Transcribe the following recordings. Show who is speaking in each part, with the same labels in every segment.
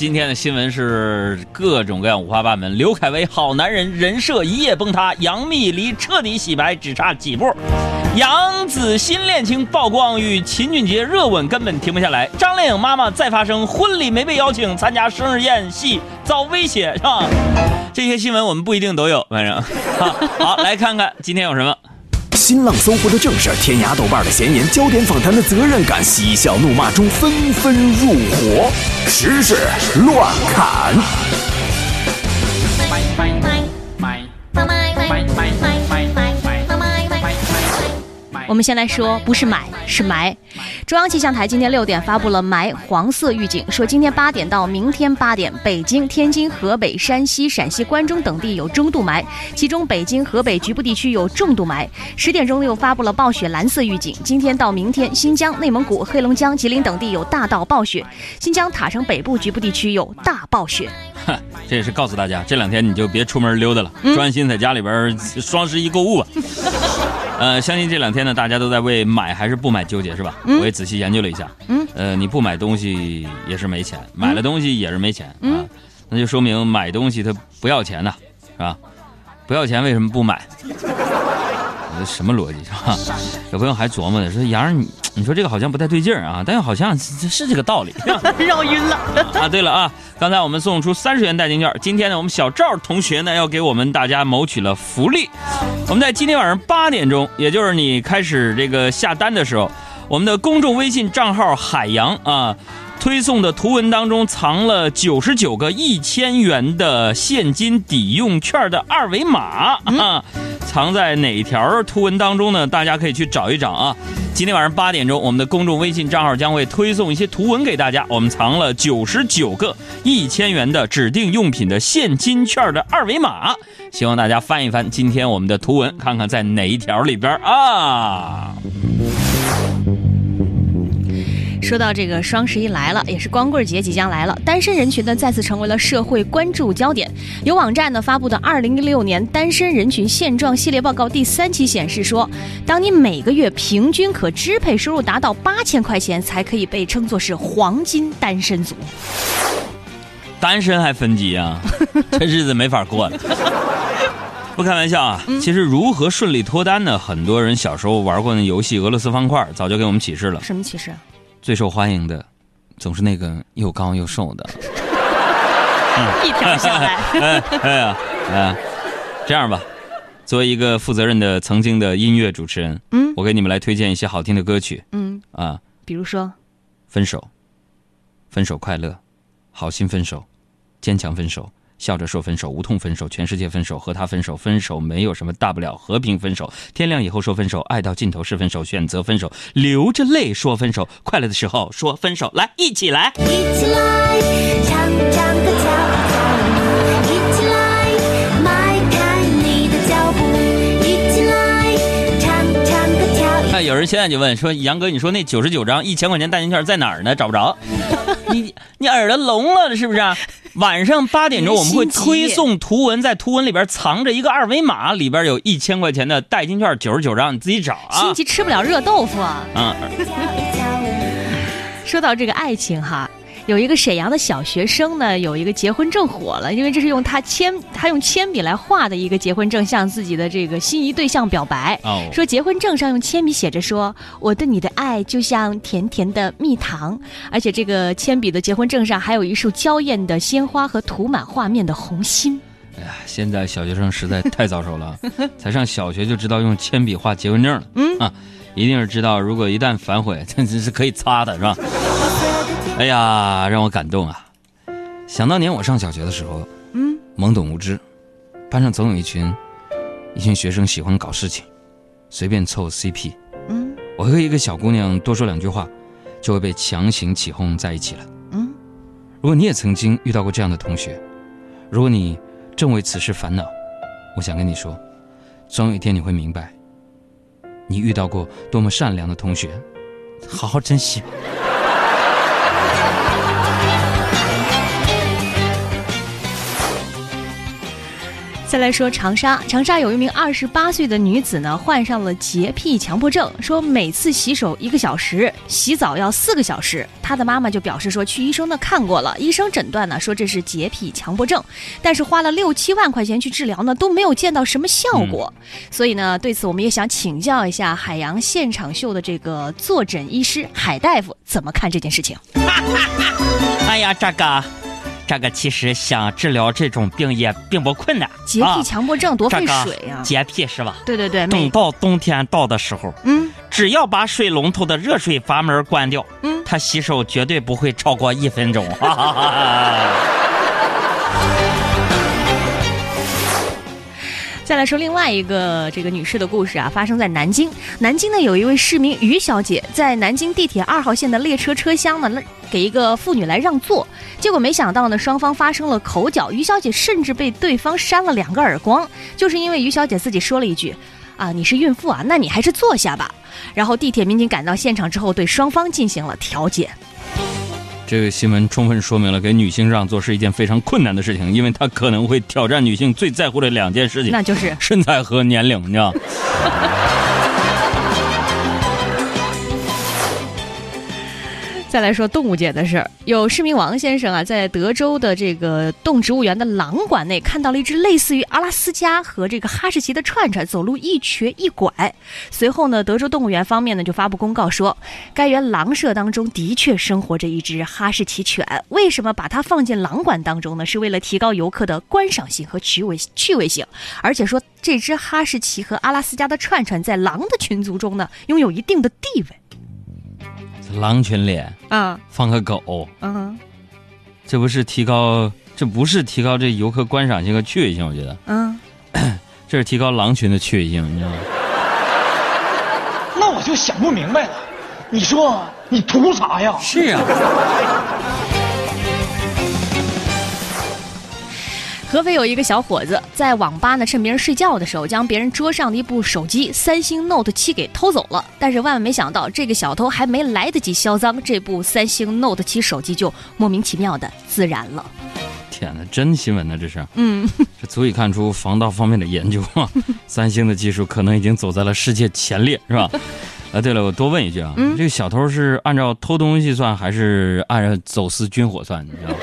Speaker 1: 今天的新闻是各种各样五花八门。刘恺威好男人人设一夜崩塌，杨幂离彻底洗白只差几步。杨紫新恋情曝光，与秦俊杰热吻根本停不下来。张靓颖妈妈再发声，婚礼没被邀请参加生日宴，系遭威胁，是吧？这些新闻我们不一定都有，反正好，好来看看今天有什么。
Speaker 2: 新浪搜狐的正事，天涯豆瓣的闲言，焦点访谈的责任感，嬉笑怒骂中纷纷入伙，时事乱砍。
Speaker 3: 我们先来说，不是买，是埋。中央气象台今天六点发布了霾黄色预警，说今天八点到明天八点，北京、天津、河北、山西、陕西、关中等地有中度霾，其中北京、河北局部地区有重度霾。十点钟又发布了暴雪蓝色预警，今天到明天，新疆、内蒙古、黑龙江、吉林等地有大到暴雪，新疆塔城北部局部地区有大暴雪。
Speaker 1: 这也是告诉大家，这两天你就别出门溜达了，专心在家里边双十一购物吧。呃，相信这两天呢，大家都在为买还是不买纠结，是吧？我也仔细研究了一下。嗯。呃，你不买东西也是没钱，买了东西也是没钱啊，那就说明买东西它不要钱呐，是吧？不要钱为什么不买？什么逻辑是吧？有朋友还琢磨呢，说杨儿你你说这个好像不太对劲儿啊，但又好像是这个道理，
Speaker 3: 绕晕了
Speaker 1: 啊。对了啊，刚才我们送出三十元代金券，今天呢，我们小赵同学呢要给我们大家谋取了福利。我们在今天晚上八点钟，也就是你开始这个下单的时候，我们的公众微信账号海洋啊。推送的图文当中藏了九十九个一千元的现金抵用券的二维码啊，藏在哪条图文当中呢？大家可以去找一找啊。今天晚上八点钟，我们的公众微信账号将会推送一些图文给大家。我们藏了九十九个一千元的指定用品的现金券的二维码，希望大家翻一翻今天我们的图文，看看在哪一条里边啊。
Speaker 3: 说到这个双十一来了，也是光棍节即将来了，单身人群呢再次成为了社会关注焦点。有网站呢发布的《二零一六年单身人群现状系列报告》第三期显示说，当你每个月平均可支配收入达到八千块钱，才可以被称作是黄金单身族。
Speaker 1: 单身还分级啊？这日子没法过了。不开玩笑啊，其实如何顺利脱单呢？很多人小时候玩过那游戏《俄罗斯方块》，早就给我们启示了。
Speaker 3: 什么启示？
Speaker 1: 最受欢迎的，总是那个又高又瘦的。
Speaker 3: 一条下来，
Speaker 1: 哎呀，哎，这样吧，作为一个负责任的曾经的音乐主持人，嗯，我给你们来推荐一些好听的歌曲，嗯，啊，
Speaker 3: 比如说，
Speaker 1: 分手，分手快乐，好心分手，坚强分手。笑着说分手，无痛分手，全世界分手，和他分手，分手没有什么大不了，和平分手，天亮以后说分手，爱到尽头是分手，选择分手，流着泪说分手，快乐的时候说分手，来，一起来，一起来，唱唱有人现在就问说，杨哥，你说那九十九张一千块钱代金券在哪儿呢？找不着，你你耳朵聋了是不是？晚上八点钟，我们会推送图文，在图文里边藏着一个二维码，里边有一千块钱的代金券，九十九张，你自己找啊。
Speaker 3: 心急吃不了热豆腐啊。嗯。说到这个爱情哈。有一个沈阳的小学生呢，有一个结婚证火了，因为这是用他铅，他用铅笔来画的一个结婚证，向自己的这个心仪对象表白。哦，说结婚证上用铅笔写着说：“我对你的爱就像甜甜的蜜糖。”而且这个铅笔的结婚证上还有一束娇艳的鲜花和涂满画面的红心。
Speaker 1: 哎呀，现在小学生实在太早熟了，才上小学就知道用铅笔画结婚证了。嗯啊，一定是知道，如果一旦反悔，这 这是可以擦的，是吧？哎呀，让我感动啊！想当年我上小学的时候，嗯，懵懂无知，班上总有一群一群学生喜欢搞事情，随便凑 CP，嗯，我和一个小姑娘多说两句话，就会被强行起哄在一起了，嗯。如果你也曾经遇到过这样的同学，如果你正为此事烦恼，我想跟你说，总有一天你会明白，你遇到过多么善良的同学，好好珍惜吧。
Speaker 3: 再来说长沙，长沙有一名二十八岁的女子呢，患上了洁癖强迫症，说每次洗手一个小时，洗澡要四个小时。她的妈妈就表示说，去医生那看过了，医生诊断呢说这是洁癖强迫症，但是花了六七万块钱去治疗呢，都没有见到什么效果。所以呢，对此我们也想请教一下海洋现场秀的这个坐诊医师海大夫怎么看这件事情。
Speaker 1: 哎呀，这个。这个其实想治疗这种病也并不困难。
Speaker 3: 洁癖强迫症多费水
Speaker 1: 啊！洁癖是吧？
Speaker 3: 对对对。
Speaker 1: 等到冬天到的时候，嗯，只要把水龙头的热水阀门关掉，嗯，他洗手绝对不会超过一分钟。哈哈哈
Speaker 3: 再来说另外一个这个女士的故事啊，发生在南京。南京呢，有一位市民于小姐在南京地铁二号线的列车车厢呢，给一个妇女来让座，结果没想到呢，双方发生了口角，于小姐甚至被对方扇了两个耳光，就是因为于小姐自己说了一句：“啊，你是孕妇啊，那你还是坐下吧。”然后地铁民警赶到现场之后，对双方进行了调解。
Speaker 1: 这个新闻充分说明了给女性让座是一件非常困难的事情，因为它可能会挑战女性最在乎的两件事情，
Speaker 3: 那就是
Speaker 1: 身材和年龄，你知道。
Speaker 3: 再来说动物界的事儿，有市民王先生啊，在德州的这个动植物园的狼馆内看到了一只类似于阿拉斯加和这个哈士奇的串串，走路一瘸一拐。随后呢，德州动物园方面呢就发布公告说，该园狼舍当中的确生活着一只哈士奇犬。为什么把它放进狼馆当中呢？是为了提高游客的观赏性和趣味趣味性。而且说这只哈士奇和阿拉斯加的串串在狼的群族中呢，拥有一定的地位。
Speaker 1: 狼群里啊，放个狗，嗯，这不是提高，这不是提高这游客观赏性和趣味性，我觉得，嗯，这是提高狼群的趣味性，你知道吗？
Speaker 4: 那我就想不明白了，你说你图啥呀？
Speaker 1: 是啊。
Speaker 3: 合肥有一个小伙子在网吧呢，趁别人睡觉的时候，将别人桌上的一部手机三星 Note 七给偷走了。但是万万没想到，这个小偷还没来得及销赃，这部三星 Note 七手机就莫名其妙的自燃了。
Speaker 1: 天哪，真新闻呢，这是。嗯，这足以看出防盗方面的研究啊。三星的技术可能已经走在了世界前列，是吧？啊，对了，我多问一句啊，这个小偷是按照偷东西算，还是按照走私军火算？你知道吗？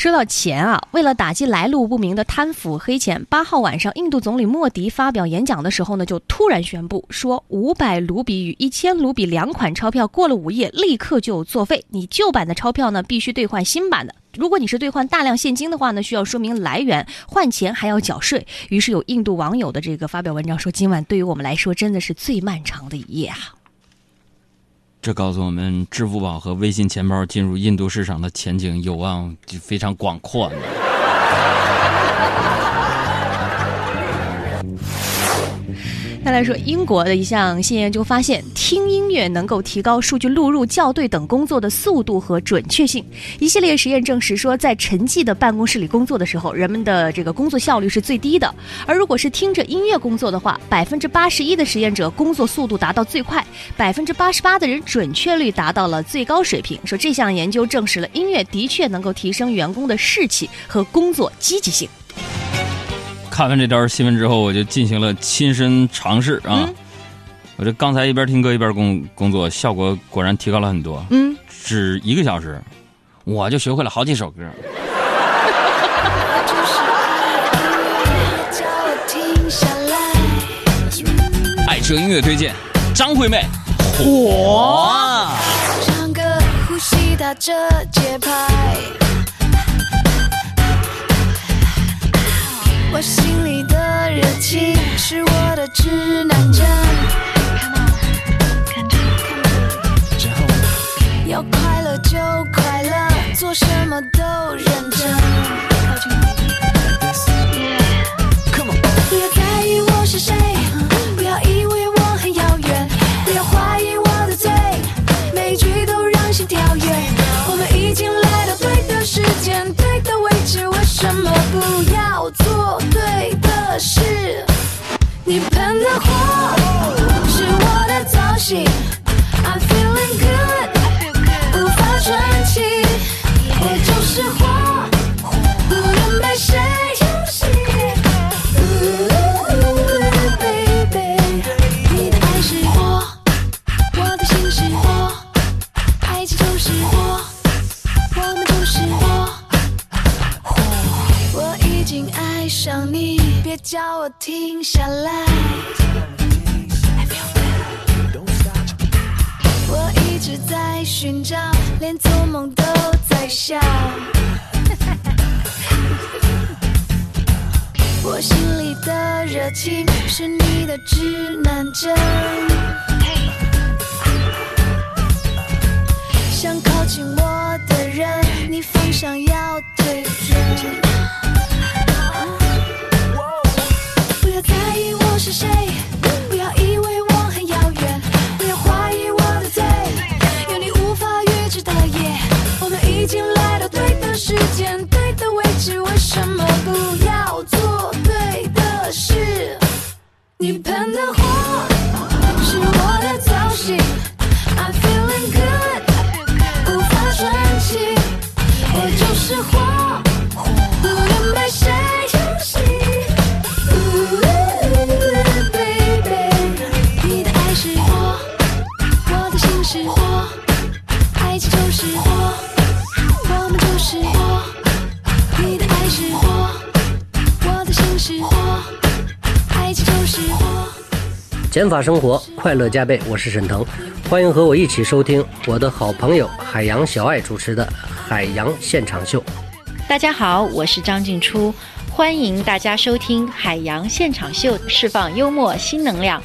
Speaker 3: 说到钱啊，为了打击来路不明的贪腐黑钱，八号晚上，印度总理莫迪发表演讲的时候呢，就突然宣布说，五百卢比与一千卢比两款钞票过了午夜立刻就作废，你旧版的钞票呢必须兑换新版的。如果你是兑换大量现金的话呢，需要说明来源，换钱还要缴税。于是有印度网友的这个发表文章说，今晚对于我们来说真的是最漫长的一夜啊。
Speaker 1: 这告诉我们，支付宝和微信钱包进入印度市场的前景有望就非常广阔。
Speaker 3: 来说，英国的一项新研究发现，听音乐能够提高数据录入、校对等工作的速度和准确性。一系列实验证实说，在沉寂的办公室里工作的时候，人们的这个工作效率是最低的；而如果是听着音乐工作的话，百分之八十一的实验者工作速度达到最快，百分之八十八的人准确率达到了最高水平。说这项研究证实了音乐的确能够提升员工的士气和工作积极性。
Speaker 1: 看完这条新闻之后，我就进行了亲身尝试啊！我这刚才一边听歌一边工工作，效果果然提高了很多。嗯，只一个小时，我就学会了好几首歌。爱车音乐推荐，张惠妹，火。唱歌，呼吸打着节拍。我心里的热情是我的指南针。要快乐就快乐，做什么都认真。不要在意我是谁，不要以为我很遥远，不要怀疑我的嘴，每句都让心跳跃。我们已经来到对的时间，对的位置，为什么不可是你喷的火是我的造型。
Speaker 5: 停下来。我一直在寻找，连做梦都在笑。我心里的热情是你的指南针，想靠近我的人，你方向要对准。是谁，
Speaker 6: 减法生活，快乐加倍。我是沈腾，欢迎和我一起收听我的好朋友海洋小爱主持的《海洋现场秀》。
Speaker 7: 大家好，我是张静初，欢迎大家收听《海洋现场秀》，释放幽默新能量。